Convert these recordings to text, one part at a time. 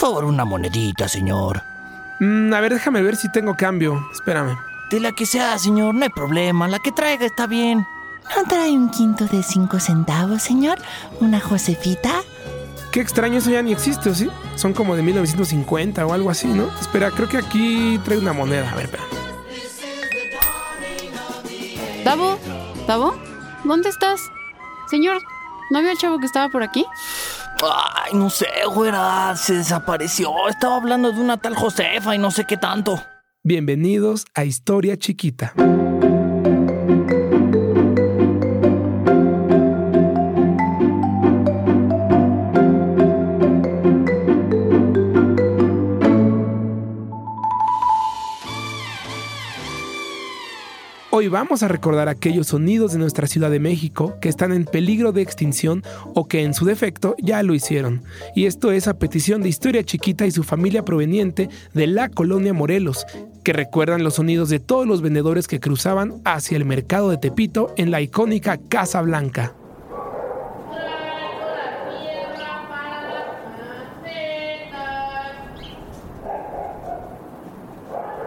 favor, una monedita, señor. Mm, a ver, déjame ver si tengo cambio. Espérame. De la que sea, señor, no hay problema. La que traiga está bien. ¿No trae un quinto de cinco centavos, señor? ¿Una Josefita? Qué extraño, eso ya ni existe, ¿o sí? Son como de 1950 o algo así, ¿no? Espera, creo que aquí trae una moneda. A ver, espera. ¿Davo? ¿Davo? ¿Dónde estás? Señor, ¿no vio el chavo que estaba por aquí? Ay, no sé, güera. Se desapareció. Estaba hablando de una tal Josefa y no sé qué tanto. Bienvenidos a Historia Chiquita. Hoy vamos a recordar aquellos sonidos de nuestra Ciudad de México que están en peligro de extinción o que en su defecto ya lo hicieron. Y esto es a petición de Historia Chiquita y su familia proveniente de la colonia Morelos, que recuerdan los sonidos de todos los vendedores que cruzaban hacia el mercado de Tepito en la icónica Casa Blanca.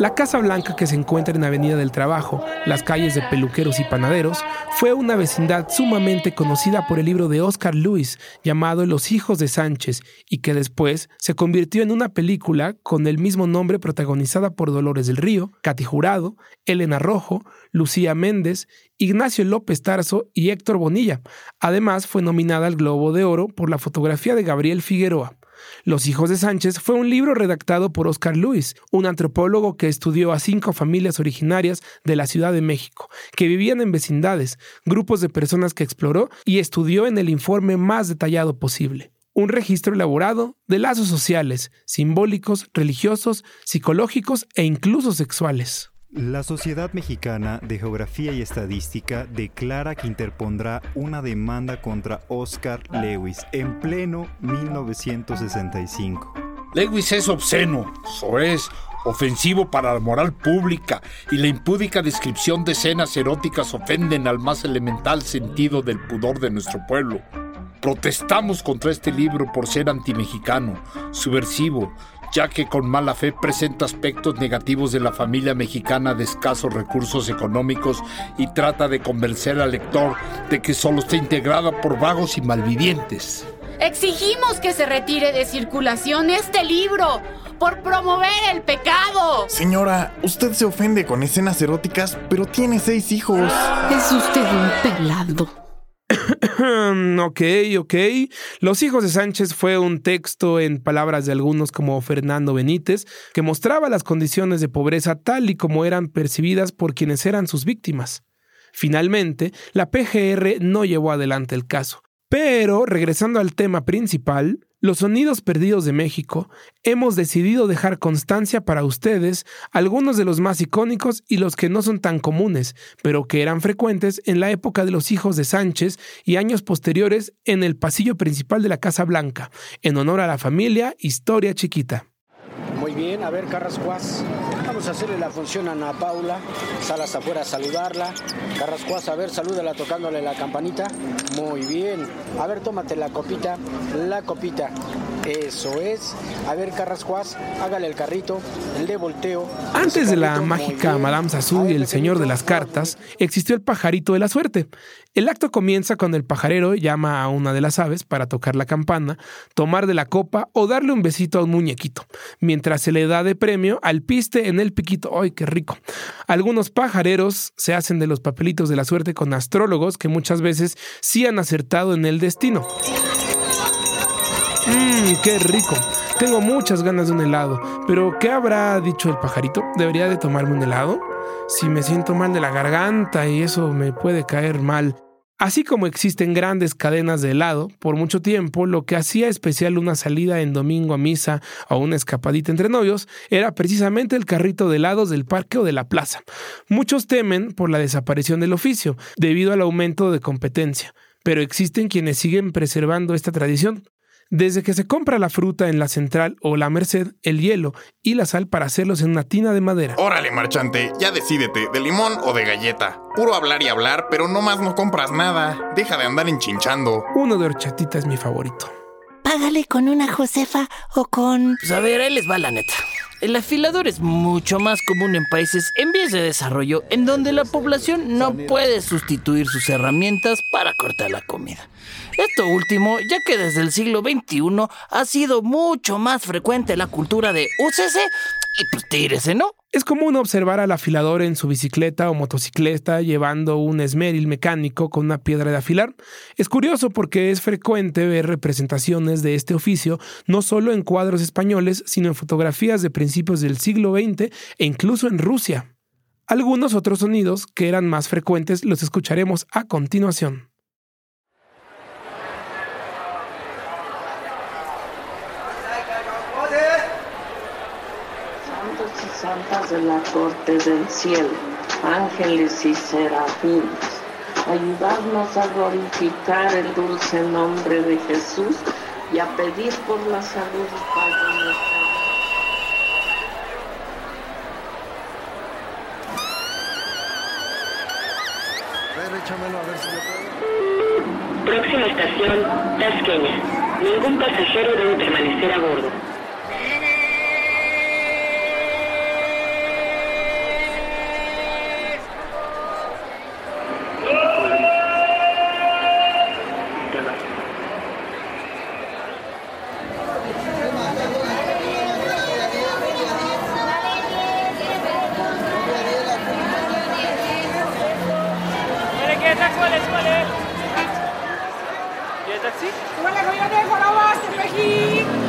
La Casa Blanca que se encuentra en Avenida del Trabajo, las calles de peluqueros y panaderos, fue una vecindad sumamente conocida por el libro de Oscar Lewis llamado Los hijos de Sánchez y que después se convirtió en una película con el mismo nombre protagonizada por Dolores del Río, Katy Jurado, Elena Rojo, Lucía Méndez, Ignacio López Tarso y Héctor Bonilla. Además fue nominada al Globo de Oro por la fotografía de Gabriel Figueroa. Los hijos de Sánchez fue un libro redactado por Oscar Luis, un antropólogo que estudió a cinco familias originarias de la Ciudad de México, que vivían en vecindades, grupos de personas que exploró y estudió en el informe más detallado posible. Un registro elaborado de lazos sociales, simbólicos, religiosos, psicológicos e incluso sexuales. La Sociedad Mexicana de Geografía y Estadística declara que interpondrá una demanda contra Oscar Lewis en pleno 1965. Lewis es obsceno, es ofensivo para la moral pública y la impúdica descripción de escenas eróticas ofenden al más elemental sentido del pudor de nuestro pueblo. Protestamos contra este libro por ser antimexicano, subversivo, ya que con mala fe presenta aspectos negativos de la familia mexicana de escasos recursos económicos y trata de convencer al lector de que solo está integrada por vagos y malvivientes. Exigimos que se retire de circulación este libro por promover el pecado. Señora, usted se ofende con escenas eróticas, pero tiene seis hijos. Es usted un pelado. ok, ok. Los hijos de Sánchez fue un texto en palabras de algunos como Fernando Benítez que mostraba las condiciones de pobreza tal y como eran percibidas por quienes eran sus víctimas. Finalmente, la PGR no llevó adelante el caso. Pero, regresando al tema principal, los sonidos perdidos de México, hemos decidido dejar constancia para ustedes algunos de los más icónicos y los que no son tan comunes, pero que eran frecuentes en la época de los hijos de Sánchez y años posteriores en el pasillo principal de la Casa Blanca, en honor a la familia Historia Chiquita. Bien, a ver, Carrascuas. Vamos a hacerle la función a Ana Paula. Salas afuera a saludarla. Carrascuas, a ver, salúdala tocándole la campanita. Muy bien. A ver, tómate la copita. La copita. Eso es. A ver, Carrascuas, hágale el carrito, el de volteo. Antes de la mágica Madame Sassou y el señor de las cartas, existió el pajarito de la suerte. El acto comienza cuando el pajarero llama a una de las aves para tocar la campana, tomar de la copa o darle un besito a un muñequito, mientras se le da de premio al piste en el piquito. ¡Ay, qué rico! Algunos pajareros se hacen de los papelitos de la suerte con astrólogos que muchas veces sí han acertado en el destino. Mmm, qué rico. Tengo muchas ganas de un helado, pero ¿qué habrá dicho el pajarito? ¿Debería de tomarme un helado? Si me siento mal de la garganta y eso me puede caer mal. Así como existen grandes cadenas de helado, por mucho tiempo lo que hacía especial una salida en domingo a misa o una escapadita entre novios era precisamente el carrito de helados del parque o de la plaza. Muchos temen por la desaparición del oficio, debido al aumento de competencia, pero existen quienes siguen preservando esta tradición. Desde que se compra la fruta en la central o la merced, el hielo y la sal para hacerlos en una tina de madera. Órale, marchante, ya decídete, ¿de limón o de galleta? Puro hablar y hablar, pero no más no compras nada. Deja de andar enchinchando. Uno de horchatita es mi favorito. Págale con una Josefa o con... Pues a ver, ahí les va la neta. El afilador es mucho más común en países en vías de desarrollo en donde la población no puede sustituir sus herramientas para cortar la comida. Esto último, ya que desde el siglo XXI ha sido mucho más frecuente la cultura de úsese y pues tírese, ¿no? Es común observar al afilador en su bicicleta o motocicleta llevando un esmeril mecánico con una piedra de afilar. Es curioso porque es frecuente ver representaciones de este oficio no solo en cuadros españoles, sino en fotografías de principios del siglo XX e incluso en Rusia. Algunos otros sonidos que eran más frecuentes los escucharemos a continuación. Santos y santas de la corte del cielo, ángeles y serafines, ayudadnos a glorificar el dulce nombre de Jesús y a pedir por la salud y paz de nuestra Próxima estación, Tasqueña. Ningún pasajero debe permanecer a bordo. suele, suele. ¿Y.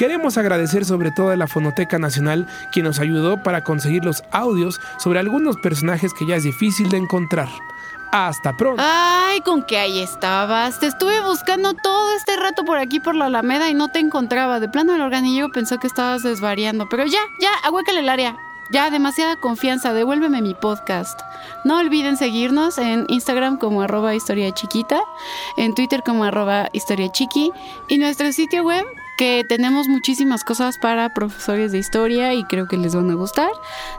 Queremos agradecer sobre todo a la Fonoteca Nacional quien nos ayudó para conseguir los audios sobre algunos personajes que ya es difícil de encontrar. Hasta pronto. Ay, con que ahí estabas. Te estuve buscando todo este rato por aquí por la Alameda y no te encontraba. De plano el organillo pensó que estabas desvariando. Pero ya, ya, ahuécale el área. Ya, demasiada confianza. Devuélveme mi podcast. No olviden seguirnos en Instagram como arroba historia chiquita, en Twitter como arroba historia y nuestro sitio web que tenemos muchísimas cosas para profesores de historia y creo que les van a gustar.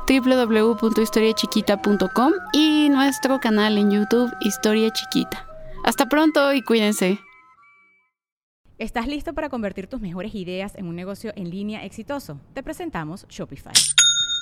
www.historiachiquita.com y nuestro canal en YouTube Historia Chiquita. Hasta pronto y cuídense. ¿Estás listo para convertir tus mejores ideas en un negocio en línea exitoso? Te presentamos Shopify.